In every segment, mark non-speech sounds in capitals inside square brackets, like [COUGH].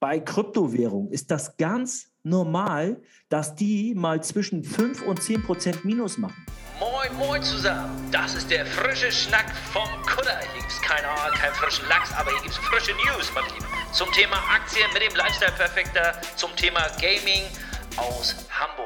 bei Kryptowährungen ist das ganz normal, dass die mal zwischen 5 und 10 Prozent Minus machen. Moin, moin zusammen. Das ist der frische Schnack vom Kutter. Hier gibt's keine, keinen frischen Lachs, aber hier gibt's frische News, mein Lieber. Zum Thema Aktien mit dem Lifestyle Perfekter, zum Thema Gaming aus Hamburg.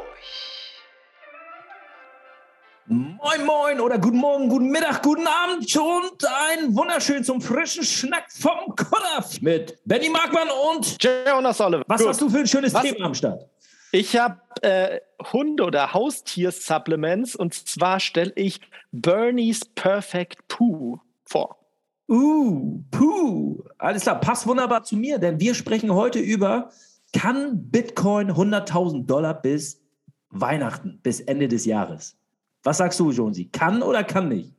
Moin, moin oder guten Morgen, guten Mittag, guten Abend und ein wunderschön zum frischen Schnack vom Kutter mit Benny Markmann und Jonas Oliver. Was Gut. hast du für ein schönes Was? Thema am Start? Ich habe äh, Hunde- oder Haustier-Supplements und zwar stelle ich Bernie's Perfect Poo vor. Uh, Poo. Alles klar, passt wunderbar zu mir, denn wir sprechen heute über, kann Bitcoin 100.000 Dollar bis Weihnachten, bis Ende des Jahres? Was sagst du, Jonesy? Kann oder kann nicht?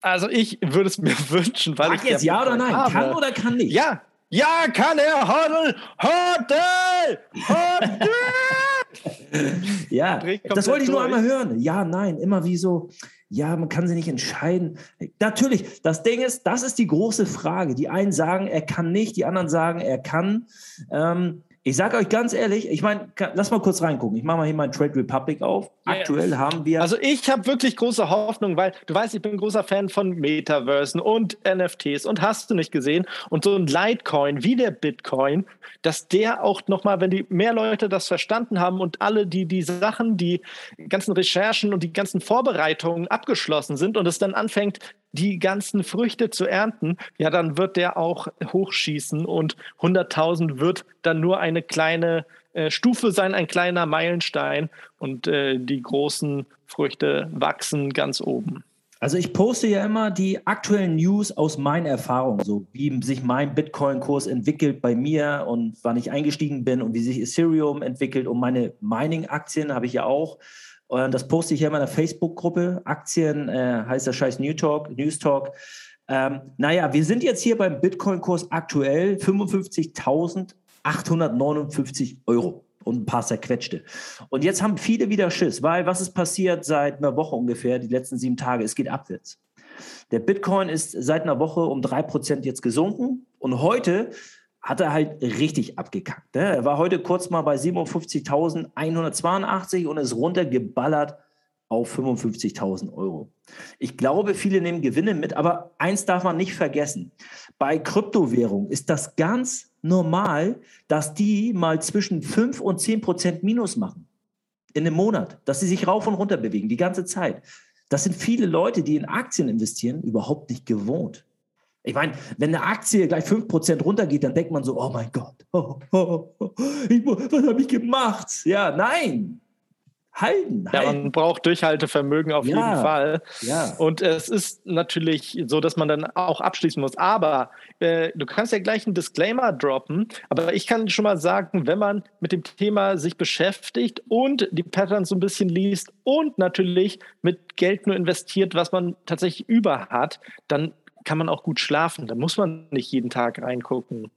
Also ich würde es mir [LAUGHS] wünschen, weil Sag ich jetzt ja oder nein? Habe. Kann oder kann nicht? Ja, ja, kann er. Hodl, hodl, hodl. ja, das wollte ich nur einmal hören. Ja, nein, immer wie so. Ja, man kann sich nicht entscheiden. Natürlich, das Ding ist, das ist die große Frage. Die einen sagen, er kann nicht, die anderen sagen, er kann. Ähm, ich sage euch ganz ehrlich, ich meine, lass mal kurz reingucken. Ich mache mal hier mein Trade Republic auf. Aktuell yes. haben wir. Also ich habe wirklich große Hoffnung, weil du weißt, ich bin ein großer Fan von Metaversen und NFTs und hast du nicht gesehen. Und so ein Litecoin wie der Bitcoin, dass der auch nochmal, wenn die mehr Leute das verstanden haben und alle die, die Sachen, die ganzen Recherchen und die ganzen Vorbereitungen abgeschlossen sind und es dann anfängt, die ganzen Früchte zu ernten, ja, dann wird der auch hochschießen und 100.000 wird dann nur eine kleine äh, Stufe sein, ein kleiner Meilenstein und äh, die großen Früchte wachsen ganz oben. Also ich poste ja immer die aktuellen News aus meinen Erfahrungen, so wie sich mein Bitcoin-Kurs entwickelt bei mir und wann ich eingestiegen bin und wie sich Ethereum entwickelt und meine Mining-Aktien habe ich ja auch. Und das poste ich ja in meiner Facebook-Gruppe. Aktien äh, heißt der Scheiß New Talk, News Talk. Ähm, naja, wir sind jetzt hier beim Bitcoin-Kurs aktuell 55.859 Euro und ein paar zerquetschte. Und jetzt haben viele wieder Schiss, weil was ist passiert seit einer Woche ungefähr, die letzten sieben Tage? Es geht abwärts. Der Bitcoin ist seit einer Woche um drei Prozent jetzt gesunken und heute hat er halt richtig abgekackt. Ne? Er war heute kurz mal bei 57.182 und ist runtergeballert auf 55.000 Euro. Ich glaube, viele nehmen Gewinne mit, aber eins darf man nicht vergessen. Bei Kryptowährungen ist das ganz normal, dass die mal zwischen 5 und 10 Prozent Minus machen in einem Monat, dass sie sich rauf und runter bewegen, die ganze Zeit. Das sind viele Leute, die in Aktien investieren, überhaupt nicht gewohnt. Ich meine, wenn eine Aktie gleich 5% runtergeht, dann denkt man so, oh mein Gott, oh, oh, oh, ich, was habe ich gemacht? Ja, nein. Halten, halten. Ja, man braucht Durchhaltevermögen auf ja, jeden Fall. Ja. Und es ist natürlich so, dass man dann auch abschließen muss. Aber äh, du kannst ja gleich einen Disclaimer droppen. Aber ich kann schon mal sagen, wenn man mit dem Thema sich beschäftigt und die Patterns so ein bisschen liest und natürlich mit Geld nur investiert, was man tatsächlich über hat, dann kann man auch gut schlafen. Da muss man nicht jeden Tag reingucken.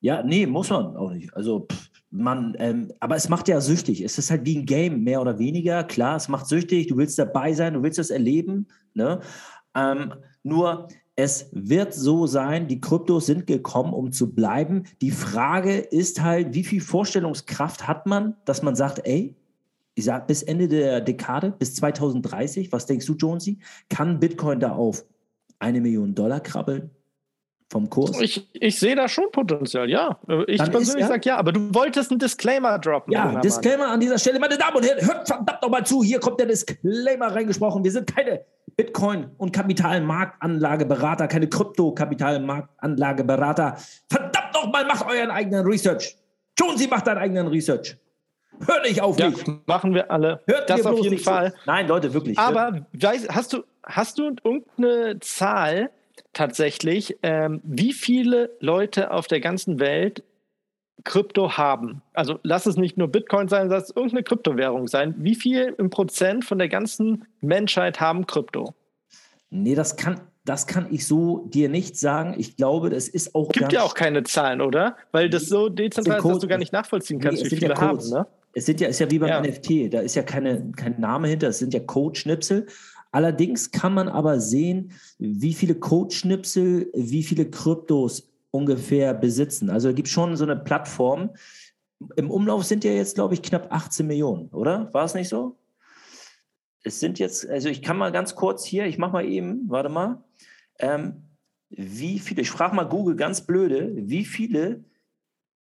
Ja, nee, muss man auch nicht. Also man, ähm, aber es macht ja süchtig. Es ist halt wie ein Game, mehr oder weniger. Klar, es macht süchtig. Du willst dabei sein, du willst das erleben. Ne? Ähm, nur es wird so sein, die Kryptos sind gekommen, um zu bleiben. Die Frage ist halt, wie viel Vorstellungskraft hat man, dass man sagt, ey, ich sage bis Ende der Dekade, bis 2030, was denkst du, Jonesy, kann Bitcoin da auf eine Million Dollar krabbeln? Vom Kurs? Ich, ich sehe da schon Potenzial, ja. Ich Dann persönlich sage ja, aber du wolltest einen Disclaimer droppen. Ja, Disclaimer Mann. an dieser Stelle, meine Damen und Herren, hört verdammt nochmal zu, hier kommt der Disclaimer reingesprochen. Wir sind keine Bitcoin- und Kapitalmarktanlageberater, keine Krypto-Kapitalmarktanlageberater. Verdammt nochmal, macht euren eigenen Research. Jonesy macht deinen eigenen Research. Hör nicht auf mich. Ja, machen wir alle. Hört das auf jeden Fall. Zu. Nein, Leute, wirklich. Aber weißt, hast, du, hast du irgendeine Zahl tatsächlich, ähm, wie viele Leute auf der ganzen Welt Krypto haben? Also lass es nicht nur Bitcoin sein, lass es irgendeine Kryptowährung sein. Wie viel im Prozent von der ganzen Menschheit haben Krypto? Nee, das kann, das kann ich so dir nicht sagen. Ich glaube, das ist auch. Gibt ja auch keine Zahlen, oder? Weil das so dezentral ist, dass du gar nicht nachvollziehen kannst, nee, wie viele ja haben. Ne? Es sind ja, ist ja wie beim ja. NFT, da ist ja keine, kein Name hinter, es sind ja Codeschnipsel. Allerdings kann man aber sehen, wie viele Codeschnipsel, wie viele Kryptos ungefähr besitzen. Also es gibt schon so eine Plattform. Im Umlauf sind ja jetzt, glaube ich, knapp 18 Millionen, oder? War es nicht so? Es sind jetzt, also ich kann mal ganz kurz hier, ich mache mal eben, warte mal, ähm, wie viele, ich frage mal Google ganz blöde, wie viele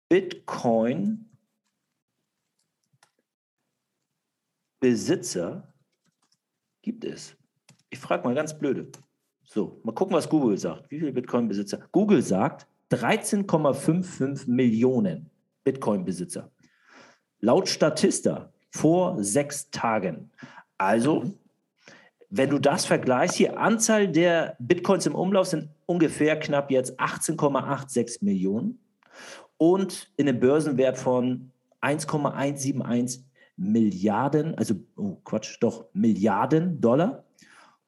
Bitcoin Besitzer gibt es? Ich frage mal ganz blöde. So, mal gucken, was Google sagt. Wie viele Bitcoin-Besitzer? Google sagt 13,55 Millionen Bitcoin-Besitzer. Laut Statista vor sechs Tagen. Also, wenn du das vergleichst, hier Anzahl der Bitcoins im Umlauf sind ungefähr knapp jetzt 18,86 Millionen und in einem Börsenwert von 1,171 Milliarden, also oh Quatsch, doch Milliarden Dollar.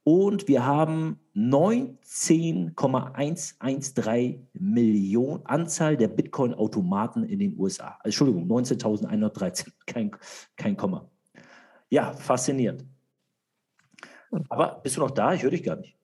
Und wir haben 19,113 Millionen Anzahl der Bitcoin-Automaten in den USA. Also, Entschuldigung, 19.113, kein, kein Komma. Ja, faszinierend. Aber bist du noch da? Ich höre dich gar nicht.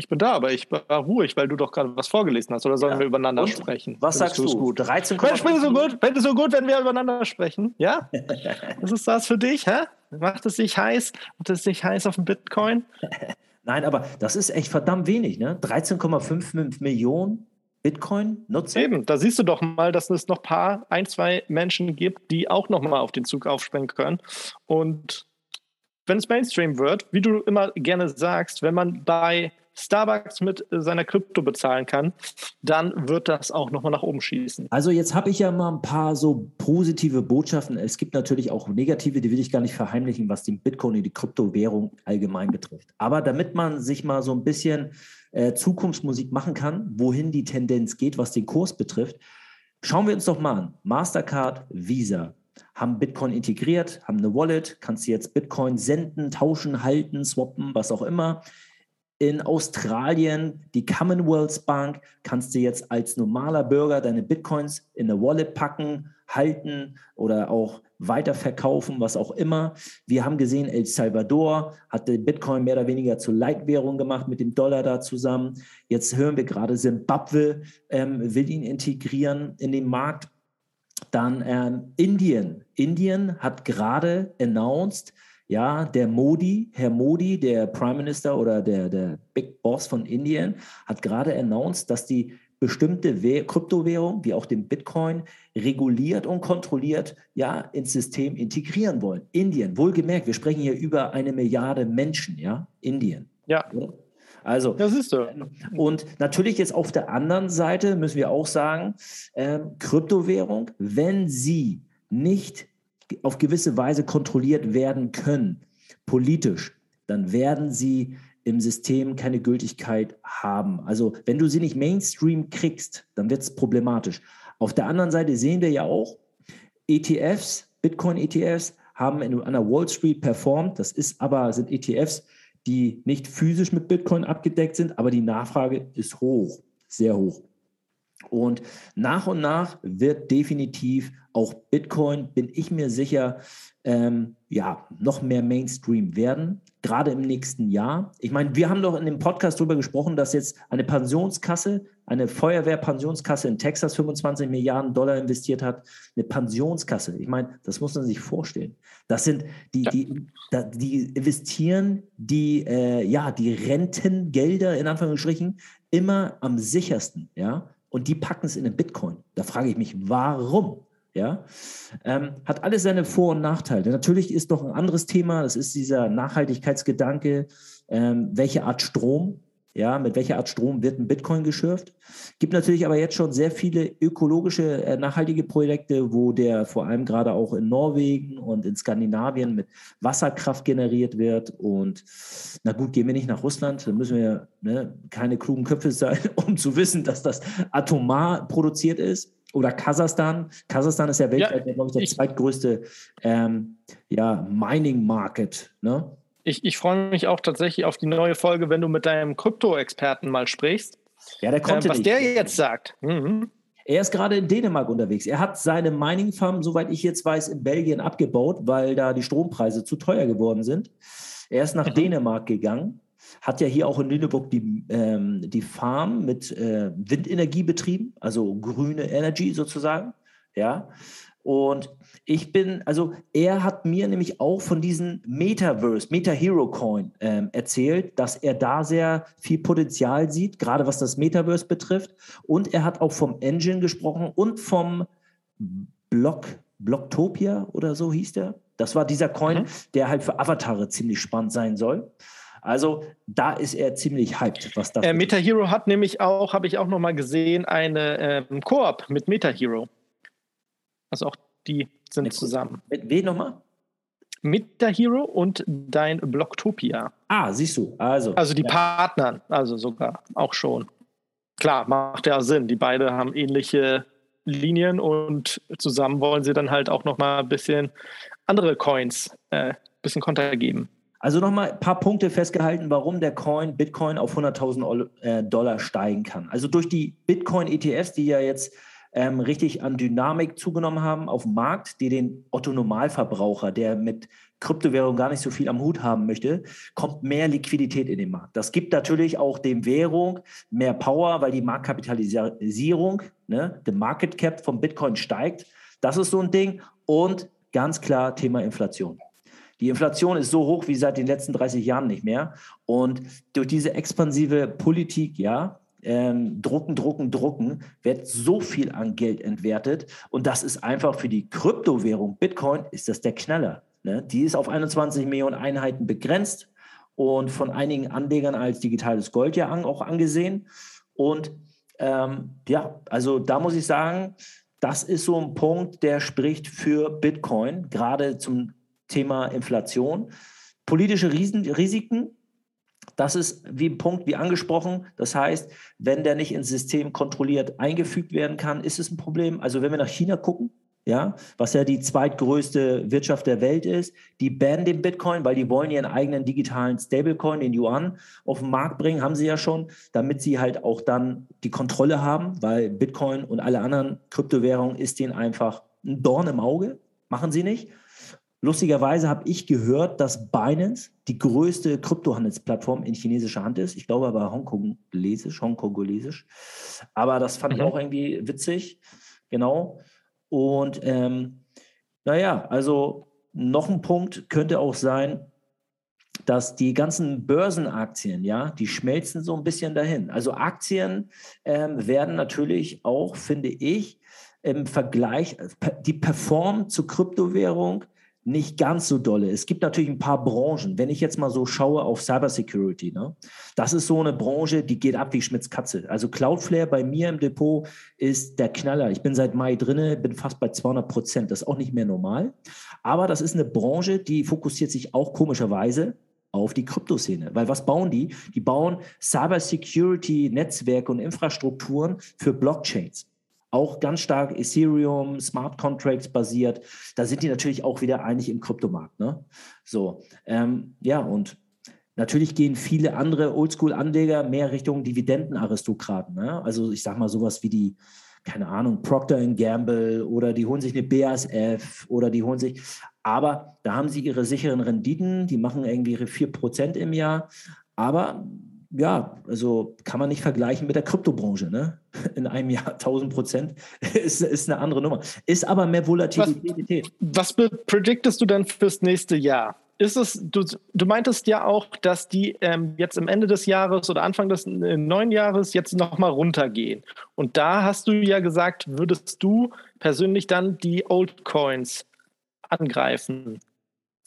Ich bin da, aber ich war ruhig, weil du doch gerade was vorgelesen hast. Oder sollen ja. wir übereinander Und? sprechen? Was Findest sagst du? Gut? 13, Mensch, bin so gut, bin so gut, wenn wir übereinander sprechen. Ja? [LAUGHS] Was ist das für dich? Hä? Macht es sich heiß? Macht es sich heiß auf dem Bitcoin? [LAUGHS] Nein, aber das ist echt verdammt wenig. Ne? 13,5 Millionen Bitcoin-Nutzer. Eben, da siehst du doch mal, dass es noch ein paar, ein, zwei Menschen gibt, die auch noch mal auf den Zug aufspringen können. Und wenn es Mainstream wird, wie du immer gerne sagst, wenn man bei Starbucks mit seiner Krypto bezahlen kann, dann wird das auch nochmal nach oben schießen. Also jetzt habe ich ja mal ein paar so positive Botschaften. Es gibt natürlich auch negative, die will ich gar nicht verheimlichen, was den Bitcoin und die Kryptowährung allgemein betrifft. Aber damit man sich mal so ein bisschen äh, Zukunftsmusik machen kann, wohin die Tendenz geht, was den Kurs betrifft, schauen wir uns doch mal an. Mastercard, Visa, haben Bitcoin integriert, haben eine Wallet, kannst du jetzt Bitcoin senden, tauschen, halten, swappen, was auch immer in Australien, die Commonwealth Bank, kannst du jetzt als normaler Bürger deine Bitcoins in eine Wallet packen, halten oder auch weiterverkaufen, was auch immer. Wir haben gesehen, El Salvador hat den Bitcoin mehr oder weniger zur Leitwährung gemacht mit dem Dollar da zusammen. Jetzt hören wir gerade, Zimbabwe ähm, will ihn integrieren in den Markt. Dann ähm, Indien. Indien hat gerade announced, ja, der Modi, Herr Modi, der Prime Minister oder der, der Big Boss von Indien, hat gerade announced, dass die bestimmte Kryptowährung, wie auch den Bitcoin, reguliert und kontrolliert ja ins System integrieren wollen. Indien, wohlgemerkt, wir sprechen hier über eine Milliarde Menschen, ja, Indien. Ja. Also, das ist so. Und natürlich jetzt auf der anderen Seite müssen wir auch sagen, ähm, Kryptowährung, wenn sie nicht auf gewisse Weise kontrolliert werden können, politisch, dann werden sie im System keine Gültigkeit haben. Also wenn du sie nicht Mainstream kriegst, dann wird es problematisch. Auf der anderen Seite sehen wir ja auch, ETFs, Bitcoin-ETFs haben in, an der Wall Street performt. Das ist aber, sind ETFs, die nicht physisch mit Bitcoin abgedeckt sind, aber die Nachfrage ist hoch, sehr hoch. Und nach und nach wird definitiv auch Bitcoin, bin ich mir sicher, ähm, ja, noch mehr Mainstream werden, gerade im nächsten Jahr. Ich meine, wir haben doch in dem Podcast darüber gesprochen, dass jetzt eine Pensionskasse, eine Feuerwehrpensionskasse in Texas 25 Milliarden Dollar investiert hat. Eine Pensionskasse. Ich meine, das muss man sich vorstellen. Das sind die, die, die investieren die, äh, ja, die Rentengelder in Anführungsstrichen immer am sichersten, ja und die packen es in den Bitcoin. Da frage ich mich, warum? Ja, ähm, hat alles seine Vor- und Nachteile. Natürlich ist doch ein anderes Thema, das ist dieser Nachhaltigkeitsgedanke, ähm, welche Art Strom ja, mit welcher Art Strom wird ein Bitcoin geschürft? Gibt natürlich aber jetzt schon sehr viele ökologische, äh, nachhaltige Projekte, wo der vor allem gerade auch in Norwegen und in Skandinavien mit Wasserkraft generiert wird. Und na gut, gehen wir nicht nach Russland, dann müssen wir ne, keine klugen Köpfe sein, [LAUGHS] um zu wissen, dass das atomar produziert ist. Oder Kasachstan. Kasachstan ist ja weltweit, ja, glaube ich, der zweitgrößte ähm, ja, Mining-Market. Ne? Ich, ich freue mich auch tatsächlich auf die neue Folge, wenn du mit deinem Krypto-Experten mal sprichst. Ja, der konnte äh, Was nicht. der jetzt sagt. Mhm. Er ist gerade in Dänemark unterwegs. Er hat seine Mining-Farm, soweit ich jetzt weiß, in Belgien abgebaut, weil da die Strompreise zu teuer geworden sind. Er ist nach mhm. Dänemark gegangen hat ja hier auch in Lüneburg die, ähm, die Farm mit äh, Windenergie betrieben, also grüne Energy sozusagen. Ja. Und ich bin, also er hat mir nämlich auch von diesem Metaverse, Meta Hero Coin ähm, erzählt, dass er da sehr viel Potenzial sieht, gerade was das Metaverse betrifft. Und er hat auch vom Engine gesprochen und vom Block, Blocktopia oder so hieß der. Das war dieser Coin, mhm. der halt für Avatare ziemlich spannend sein soll. Also da ist er ziemlich hyped, was das äh, Meta Hero hat nämlich auch, habe ich auch noch mal gesehen, eine ähm, Koop mit Meta Hero. Also auch die sind mit, zusammen. Mit wem nochmal? Meta Hero und dein Blocktopia. Ah, siehst du. Also, also die ja. Partnern, also sogar auch schon. Klar, macht ja Sinn. Die beiden haben ähnliche Linien und zusammen wollen sie dann halt auch noch mal ein bisschen andere Coins, ein äh, bisschen Konter geben. Also nochmal ein paar Punkte festgehalten, warum der Coin, Bitcoin auf 100.000 äh, Dollar steigen kann. Also durch die Bitcoin-ETFs, die ja jetzt ähm, richtig an Dynamik zugenommen haben auf dem Markt, die den Otto-Normalverbraucher, der mit Kryptowährung gar nicht so viel am Hut haben möchte, kommt mehr Liquidität in den Markt. Das gibt natürlich auch dem Währung mehr Power, weil die Marktkapitalisierung, ne, der Market Cap vom Bitcoin steigt. Das ist so ein Ding. Und ganz klar Thema Inflation. Die Inflation ist so hoch wie seit den letzten 30 Jahren nicht mehr. Und durch diese expansive Politik, ja, ähm, drucken, drucken, drucken, wird so viel an Geld entwertet. Und das ist einfach für die Kryptowährung Bitcoin, ist das der Knaller. Ne? Die ist auf 21 Millionen Einheiten begrenzt und von einigen Anlegern als digitales Gold ja auch angesehen. Und ähm, ja, also da muss ich sagen, das ist so ein Punkt, der spricht für Bitcoin, gerade zum Thema Inflation. Politische Risiken, das ist wie ein Punkt, wie angesprochen. Das heißt, wenn der nicht ins System kontrolliert eingefügt werden kann, ist es ein Problem. Also wenn wir nach China gucken, ja, was ja die zweitgrößte Wirtschaft der Welt ist, die bannen den Bitcoin, weil die wollen ihren eigenen digitalen Stablecoin, den Yuan, auf den Markt bringen, haben sie ja schon, damit sie halt auch dann die Kontrolle haben, weil Bitcoin und alle anderen Kryptowährungen ist denen einfach ein Dorn im Auge, machen sie nicht. Lustigerweise habe ich gehört, dass Binance die größte Kryptohandelsplattform in chinesischer Hand ist. Ich glaube aber Hongkongolesisch, Hongkongolesisch. Aber das fand mhm. ich auch irgendwie witzig. Genau. Und ähm, naja, also noch ein Punkt könnte auch sein, dass die ganzen Börsenaktien, ja, die schmelzen so ein bisschen dahin. Also Aktien ähm, werden natürlich auch, finde ich, im Vergleich, die performen zur Kryptowährung nicht ganz so dolle. Es gibt natürlich ein paar Branchen. Wenn ich jetzt mal so schaue auf Cybersecurity, ne, das ist so eine Branche, die geht ab wie Schmitz Katze. Also Cloudflare bei mir im Depot ist der Knaller. Ich bin seit Mai drinne, bin fast bei 200 Prozent. Das ist auch nicht mehr normal. Aber das ist eine Branche, die fokussiert sich auch komischerweise auf die Kryptoszene. Weil was bauen die? Die bauen Cybersecurity-Netzwerke und Infrastrukturen für Blockchains auch ganz stark Ethereum, Smart Contracts basiert. Da sind die natürlich auch wieder eigentlich im Kryptomarkt. Ne? So, ähm, ja, und natürlich gehen viele andere Oldschool-Anleger mehr Richtung Dividendenaristokraten. Ne? Also ich sag mal sowas wie die, keine Ahnung, Procter Gamble oder die holen sich eine BASF oder die holen sich, aber da haben sie ihre sicheren Renditen, die machen irgendwie ihre 4% im Jahr. Aber ja, also kann man nicht vergleichen mit der Kryptobranche. Ne? [LAUGHS] In einem Jahr 1000 Prozent [LAUGHS] ist, ist eine andere Nummer. Ist aber mehr Volatilität. Was, was prediktest du denn fürs nächste Jahr? Ist es, du, du meintest ja auch, dass die ähm, jetzt am Ende des Jahres oder Anfang des äh, neuen Jahres jetzt nochmal runtergehen. Und da hast du ja gesagt, würdest du persönlich dann die Old Coins angreifen.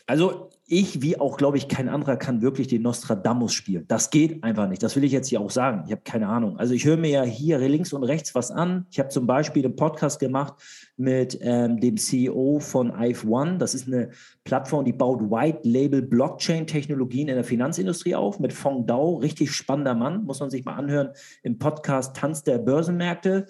Also ich, wie auch, glaube ich, kein anderer kann wirklich den Nostradamus spielen. Das geht einfach nicht. Das will ich jetzt hier auch sagen. Ich habe keine Ahnung. Also ich höre mir ja hier links und rechts was an. Ich habe zum Beispiel einen Podcast gemacht mit ähm, dem CEO von IVE One. Das ist eine Plattform, die baut White Label Blockchain-Technologien in der Finanzindustrie auf mit Fong Dao. Richtig spannender Mann, muss man sich mal anhören im Podcast Tanz der Börsenmärkte.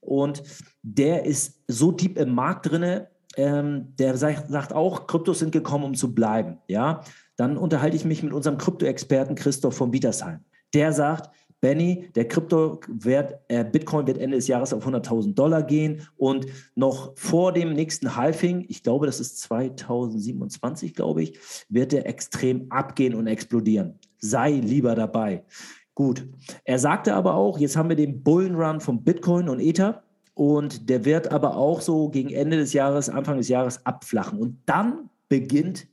Und der ist so deep im Markt drinne, ähm, der sagt, sagt, auch, Kryptos sind gekommen, um zu bleiben. Ja, dann unterhalte ich mich mit unserem Krypto-Experten Christoph von Bietersheim. Der sagt, Benny, der Kryptowert, äh, Bitcoin wird Ende des Jahres auf 100.000 Dollar gehen und noch vor dem nächsten Halving, ich glaube, das ist 2027, glaube ich, wird der extrem abgehen und explodieren. sei lieber dabei. Gut. Er sagte aber auch, jetzt haben wir den Bullenrun von Bitcoin und Ether und der wird aber auch so gegen Ende des Jahres, Anfang des Jahres abflachen. Und dann beginnt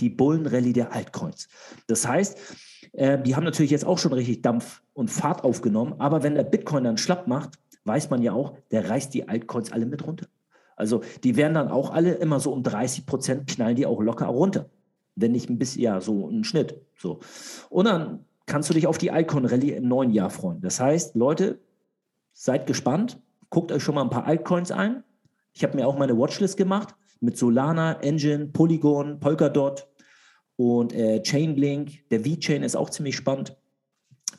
die Bullenrallye der Altcoins. Das heißt, äh, die haben natürlich jetzt auch schon richtig Dampf und Fahrt aufgenommen, aber wenn der Bitcoin dann schlapp macht, weiß man ja auch, der reißt die Altcoins alle mit runter. Also die werden dann auch alle immer so um 30 Prozent knallen die auch locker runter. Wenn nicht ein bisschen, ja, so ein Schnitt. So. Und dann kannst du dich auf die Icon-Rallye im neuen Jahr freuen. Das heißt, Leute, seid gespannt, guckt euch schon mal ein paar Altcoins ein. Ich habe mir auch meine Watchlist gemacht mit Solana, Engine, Polygon, Polkadot und äh, Chainlink. Der V-Chain ist auch ziemlich spannend.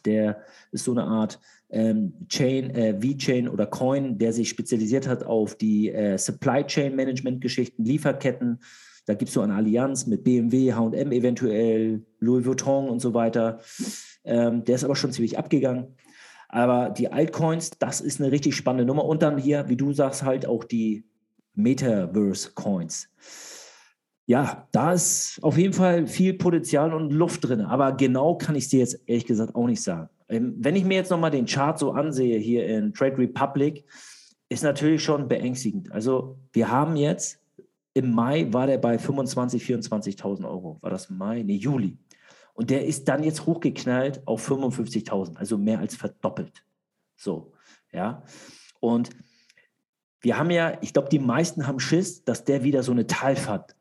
Der ist so eine Art ähm, Chain, äh, V-Chain oder Coin, der sich spezialisiert hat auf die äh, Supply Chain Management Geschichten, Lieferketten. Da gibt es so eine Allianz mit BMW, HM eventuell, Louis Vuitton und so weiter. Ähm, der ist aber schon ziemlich abgegangen. Aber die Altcoins, das ist eine richtig spannende Nummer. Und dann hier, wie du sagst, halt auch die Metaverse-Coins. Ja, da ist auf jeden Fall viel Potenzial und Luft drin. Aber genau kann ich es dir jetzt ehrlich gesagt auch nicht sagen. Ähm, wenn ich mir jetzt nochmal den Chart so ansehe hier in Trade Republic, ist natürlich schon beängstigend. Also wir haben jetzt, im Mai war der bei 25.000, 24.000 Euro. War das Mai? Nee, Juli. Und der ist dann jetzt hochgeknallt auf 55.000, also mehr als verdoppelt. So, ja. Und wir haben ja, ich glaube, die meisten haben Schiss, dass der wieder so eine Talfahrt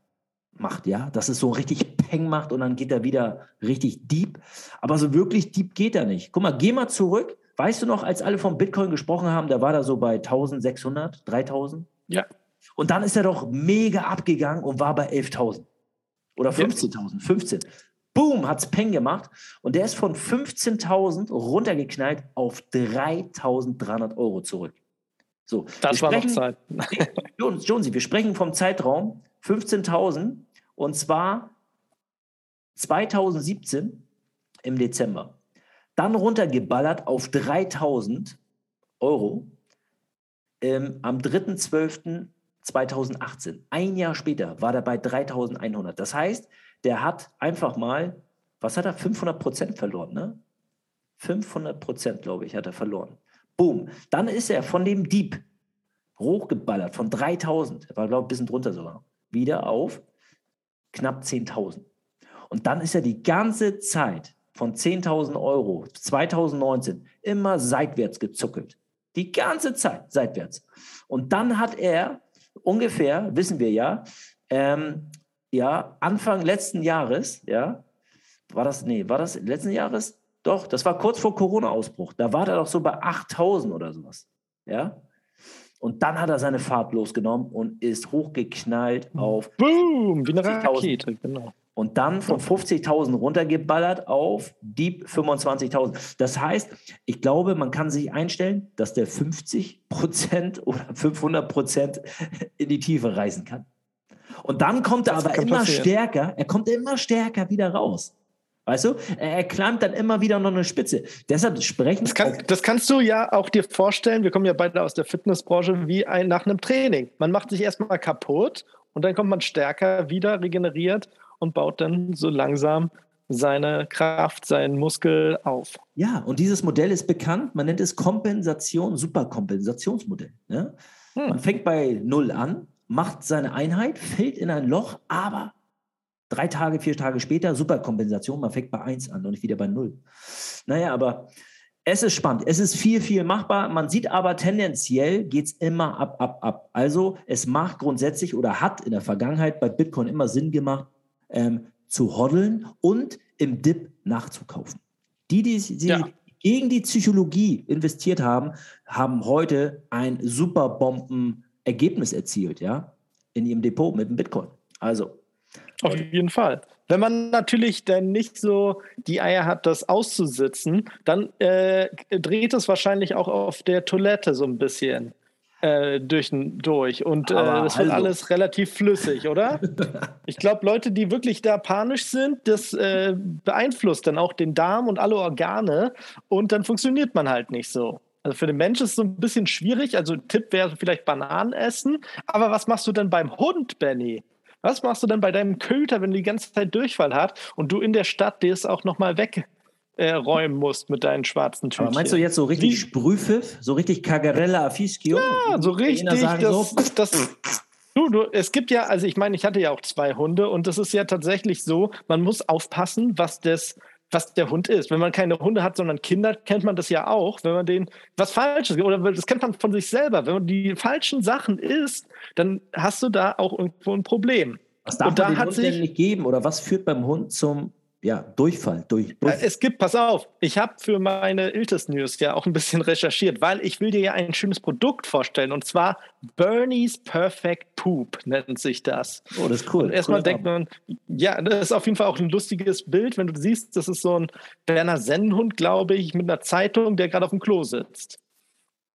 macht, ja, dass es so richtig Peng macht und dann geht er wieder richtig deep. Aber so wirklich deep geht er nicht. Guck mal, geh mal zurück. Weißt du noch, als alle vom Bitcoin gesprochen haben, da war er so bei 1600, 3000? Ja. Und dann ist er doch mega abgegangen und war bei 11.000 oder 15.000, 15. Boom, hat es Peng gemacht und der ist von 15.000 runtergeknallt auf 3.300 Euro zurück. So, das war sprechen, noch Zeit. [LAUGHS] Jonesy, wir sprechen vom Zeitraum 15.000 und zwar 2017 im Dezember. Dann runtergeballert auf 3.000 Euro ähm, am 3.12.2018. Ein Jahr später war er bei 3.100. Das heißt, der hat einfach mal, was hat er, 500 Prozent verloren, ne? 500 Prozent, glaube ich, hat er verloren. Boom. Dann ist er von dem Dieb hochgeballert, von 3000, er war, glaube ich, ein bisschen drunter sogar, wieder auf knapp 10.000. Und dann ist er die ganze Zeit von 10.000 Euro 2019 immer seitwärts gezuckelt. Die ganze Zeit seitwärts. Und dann hat er ungefähr, wissen wir ja, ähm, ja, Anfang letzten Jahres, ja, war das, nee, war das letzten Jahres? Doch, das war kurz vor Corona-Ausbruch. Da war er doch so bei 8000 oder sowas. Ja. Und dann hat er seine Fahrt losgenommen und ist hochgeknallt auf. Boom, wie eine Rakete, genau. Und dann von 50.000 runtergeballert auf Deep 25.000. Das heißt, ich glaube, man kann sich einstellen, dass der 50 Prozent oder 500 Prozent in die Tiefe reisen kann. Und dann kommt er aber immer passieren. stärker, er kommt immer stärker wieder raus. Weißt du? Er klammt dann immer wieder noch eine Spitze. Deshalb sprechen. Das, kann, das, kannst du ja auch dir vorstellen. Wir kommen ja beide aus der Fitnessbranche wie ein, nach einem Training. Man macht sich erstmal kaputt und dann kommt man stärker wieder, regeneriert und baut dann so langsam seine Kraft, seinen Muskel auf. Ja, und dieses Modell ist bekannt. Man nennt es Kompensation, Superkompensationsmodell. Ne? Hm. Man fängt bei Null an, macht seine Einheit, fällt in ein Loch, aber Drei Tage, vier Tage später, Superkompensation, man fängt bei 1 an und nicht wieder bei 0. Naja, aber es ist spannend. Es ist viel, viel machbar. Man sieht aber tendenziell geht es immer ab, ab, ab. Also es macht grundsätzlich oder hat in der Vergangenheit bei Bitcoin immer Sinn gemacht, ähm, zu hoddeln und im Dip nachzukaufen. Die, die, die ja. gegen die Psychologie investiert haben, haben heute ein super Bomben-Ergebnis erzielt, ja, in ihrem Depot mit dem Bitcoin. Also auf jeden Fall. Wenn man natürlich dann nicht so die Eier hat, das auszusitzen, dann äh, dreht es wahrscheinlich auch auf der Toilette so ein bisschen äh, durch, durch. Und äh, das wird also. alles relativ flüssig, oder? [LAUGHS] ich glaube, Leute, die wirklich da panisch sind, das äh, beeinflusst dann auch den Darm und alle Organe und dann funktioniert man halt nicht so. Also für den Mensch ist es so ein bisschen schwierig. Also Tipp wäre vielleicht Bananen essen. Aber was machst du denn beim Hund, Benny? Was machst du denn bei deinem Köter, wenn du die ganze Zeit Durchfall hat und du in der Stadt dir es auch nochmal wegräumen äh, musst mit deinen schwarzen? Aber meinst du jetzt so richtig Wie? Sprühpfiff? So richtig Cagarella Fischio? Ja, so richtig. Das, so. das, Du, du, es gibt ja, also ich meine, ich hatte ja auch zwei Hunde und das ist ja tatsächlich so, man muss aufpassen, was das, was der Hund ist. Wenn man keine Hunde hat, sondern Kinder, kennt man das ja auch, wenn man den was Falsches, oder das kennt man von sich selber. Wenn man die falschen Sachen isst, dann hast du da auch irgendwo ein Problem. Was darf und man da dem Hund sich, denn nicht geben? Oder was führt beim Hund zum ja, Durchfall, durch, Durchfall. Es gibt, pass auf, ich habe für meine Iltis News ja auch ein bisschen [LAUGHS] recherchiert, weil ich will dir ja ein schönes Produkt vorstellen und zwar Bernie's Perfect Poop nennt sich das. Oh, das ist cool. Und erstmal cool denkt man, ja, das ist auf jeden Fall auch ein lustiges Bild, wenn du siehst, das ist so ein Berner Sennenhund, glaube ich, mit einer Zeitung, der gerade auf dem Klo sitzt.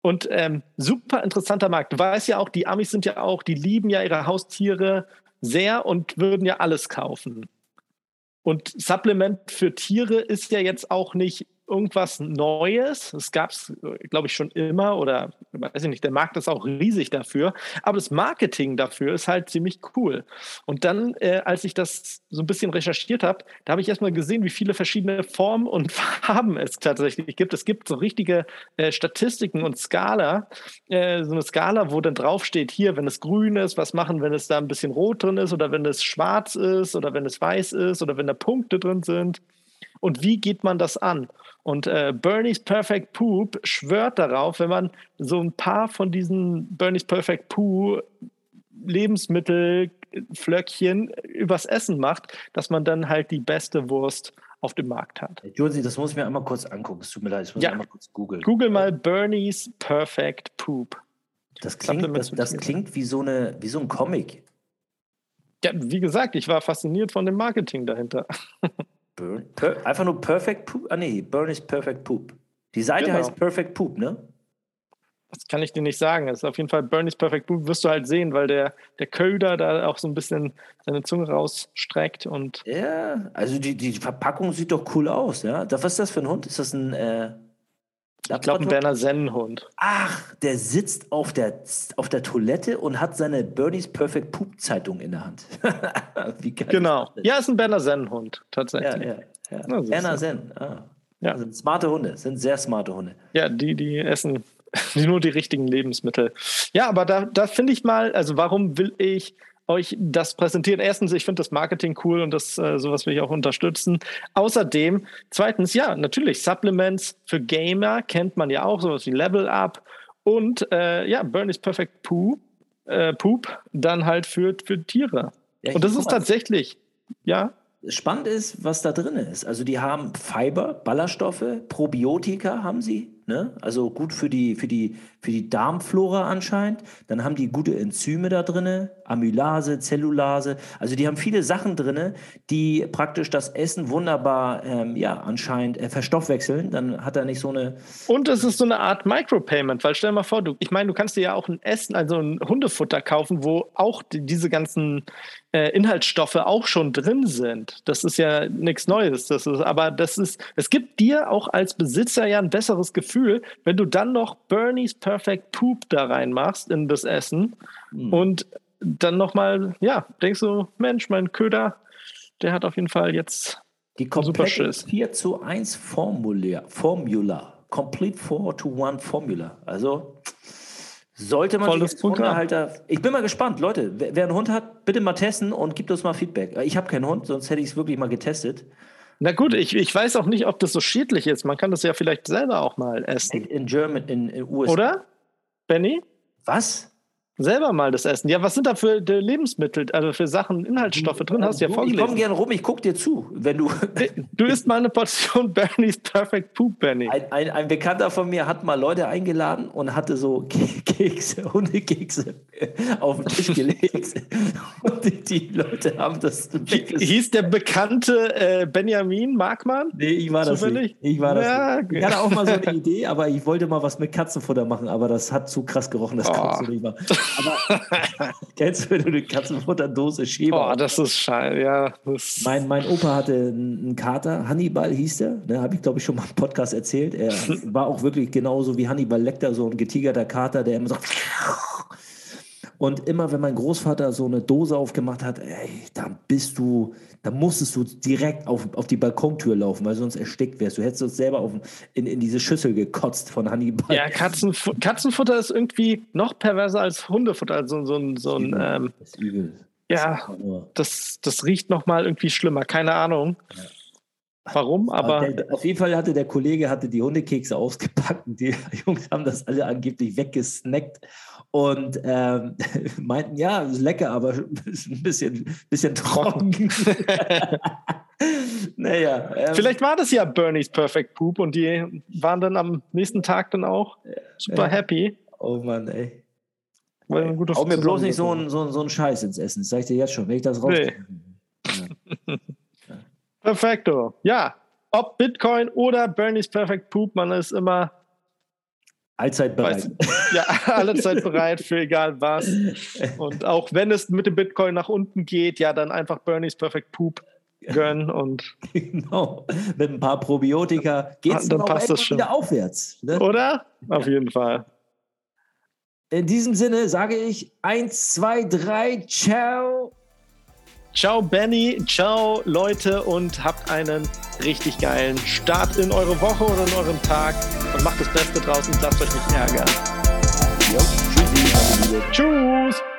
Und ähm, super interessanter Markt. Du weißt ja auch, die Amis sind ja auch, die lieben ja ihre Haustiere sehr und würden ja alles kaufen. Und Supplement für Tiere ist ja jetzt auch nicht irgendwas Neues. Das gab es, glaube ich, schon immer oder weiß ich nicht, der Markt ist auch riesig dafür. Aber das Marketing dafür ist halt ziemlich cool. Und dann, äh, als ich das so ein bisschen recherchiert habe, da habe ich erstmal gesehen, wie viele verschiedene Formen und [LAUGHS] Farben es tatsächlich gibt. Es gibt so richtige äh, Statistiken und Skala, äh, so eine Skala, wo dann draufsteht, hier, wenn es grün ist, was machen, wenn es da ein bisschen rot drin ist oder wenn es schwarz ist oder wenn es weiß ist oder wenn da Punkte drin sind. Und wie geht man das an? Und äh, Bernie's Perfect Poop schwört darauf, wenn man so ein paar von diesen Bernie's Perfect Poo Lebensmittelflöckchen übers Essen macht, dass man dann halt die beste Wurst auf dem Markt hat. Josi, das muss ich mir einmal kurz angucken. Es tut mir leid, ich muss ja. einmal kurz googeln. Google mal Bernie's Perfect Poop. Das klingt, das, das klingt wie, so eine, wie so ein Comic. Ja, wie gesagt, ich war fasziniert von dem Marketing dahinter. [LAUGHS] Burn, per, einfach nur Perfect Poop? Ah nee, Burn is Perfect Poop. Die Seite genau. heißt Perfect Poop, ne? Das kann ich dir nicht sagen. Das ist auf jeden Fall Bernie's Perfect Poop, wirst du halt sehen, weil der, der Köder da auch so ein bisschen seine Zunge rausstreckt und. Ja, also die, die Verpackung sieht doch cool aus, ja. Was ist das für ein Hund? Ist das ein äh, ich glaube, ein Berner Sennenhund. Ach, der sitzt auf der, auf der Toilette und hat seine Bernie's Perfect Poop Zeitung in der Hand. [LAUGHS] Wie geil. Genau. Ja, ist ein Berner Sennenhund, tatsächlich. Ja, ja, ja. Na, Berner Senn. Ah. Ja. Sind smarte Hunde, sind sehr smarte Hunde. Ja, die, die essen [LAUGHS] nur die richtigen Lebensmittel. Ja, aber da, da finde ich mal, also warum will ich euch das präsentieren. Erstens, ich finde das Marketing cool und das äh, sowas will ich auch unterstützen. Außerdem, zweitens, ja, natürlich, Supplements für Gamer kennt man ja auch, sowas wie Level Up und äh, ja, Burn is Perfect Poo, äh, Poop, dann halt für, für Tiere. Ja, und das ist tatsächlich, ja. Spannend ist, was da drin ist. Also die haben Fiber, Ballaststoffe, Probiotika haben sie, ne? also gut für die, für, die, für die Darmflora anscheinend. Dann haben die gute Enzyme da drin, Amylase, Zellulase. Also die haben viele Sachen drin, die praktisch das Essen wunderbar, ähm, ja, anscheinend äh, verstoffwechseln. Dann hat er nicht so eine... Und es ist so eine Art Micropayment, weil stell dir mal vor, du, ich meine, du kannst dir ja auch ein Essen, also ein Hundefutter kaufen, wo auch die, diese ganzen äh, Inhaltsstoffe auch schon drin sind. Das ist ja nichts Neues. Das ist, aber das ist, es gibt dir auch als Besitzer ja ein besseres Gefühl, wenn du dann noch Bernie's Perfect Poop da reinmachst in das Essen mhm. und dann nochmal, ja, denkst du, Mensch, mein Köder, der hat auf jeden Fall jetzt die komplette 4 zu 1 Formula, Formula. Complete 4 to 1 Formula. Also sollte man Volles sich Hundehalter. Ich bin mal gespannt, Leute. Wer, wer, einen Hund hat, bitte mal testen und gibt uns mal Feedback. Ich habe keinen Hund, sonst hätte ich es wirklich mal getestet. Na gut, ich, ich weiß auch nicht, ob das so schädlich ist. Man kann das ja vielleicht selber auch mal essen. In German, in, in USA. Oder? Benny? Was? Selber mal das essen. Ja, was sind da für Lebensmittel, also für Sachen, Inhaltsstoffe drin? Hast du ja vorgelesen. Ich komme gerne rum, ich gucke dir zu, wenn du. du isst mal eine Portion [LAUGHS] Bernie's Perfect Poop, Benny. Ein, ein, ein, Bekannter von mir hat mal Leute eingeladen und hatte so [LAUGHS] Kekse, Hundekekse auf den Tisch gelegt. [LAUGHS] und die, die, Leute haben das. Hieß der bekannte äh, Benjamin Markmann? Nee, ich war das nicht. Ich war das ja, nicht. Ich hatte auch mal so eine Idee, aber ich wollte mal was mit Katzenfutter machen, aber das hat zu krass gerochen, das oh. kannst du nicht machen. Aber [LAUGHS] kennst du, wenn du eine Katzenfutterdose schiebst? Oh, das ist scheiße, ja. Mein, mein Opa hatte einen Kater, Hannibal hieß der, ne, habe ich glaube ich schon mal im Podcast erzählt. Er [LAUGHS] war auch wirklich genauso wie Hannibal Lecter, so ein getigerter Kater, der immer so Und immer, wenn mein Großvater so eine Dose aufgemacht hat, ey, dann bist du, dann musstest du direkt auf, auf die Balkontür laufen, weil sonst erstickt wärst. Du hättest uns selber auf, in, in diese Schüssel gekotzt von Hannibal. Ja, Katzenfu Katzenfutter ist irgendwie noch perverser als Hundefutter. Also so ein, so ein ähm, das ist übel. ja, das, das riecht noch mal irgendwie schlimmer. Keine Ahnung. Ja. Warum, aber der, auf jeden Fall hatte der Kollege hatte die Hundekekse ausgepackt und die [LAUGHS] Jungs haben das alle angeblich weggesnackt und ähm, [LAUGHS] meinten, ja, ist lecker, aber [LAUGHS] ist ein bisschen, bisschen trocken. [LAUGHS] naja. Ähm, Vielleicht war das ja Bernie's Perfect Poop und die waren dann am nächsten Tag dann auch super Ja. happy. Oh Mann, ey. Weil ein guter Hau mir bloß nicht so einen so so einen Scheiß ins Essen. Das sag ich dir jetzt schon, wenn ich das raus. Nee. Perfekto. Ja, ob Bitcoin oder Bernie's Perfect Poop, man ist immer Allzeit bereit. Weiß- ja, [LAUGHS] alle Zeit bereit für egal was. Und auch wenn es mit dem Bitcoin nach unten geht, ja, dann einfach Bernie's Perfect Poop gönnen und [LAUGHS] genau. Mit ein paar Probiotika geht es Dann dann, auch passt das schon. wieder aufwärts. Ne? oder? Auf jeden Fall. In diesem Sinne sage ich 1, 2, 3, ciao. Ciao Benny, ciao Leute und habt einen richtig geilen Start in eure Woche oder in eurem Tag und macht das Beste draus und lasst euch nicht ärgern. Jo, tschüssi. Tschüss!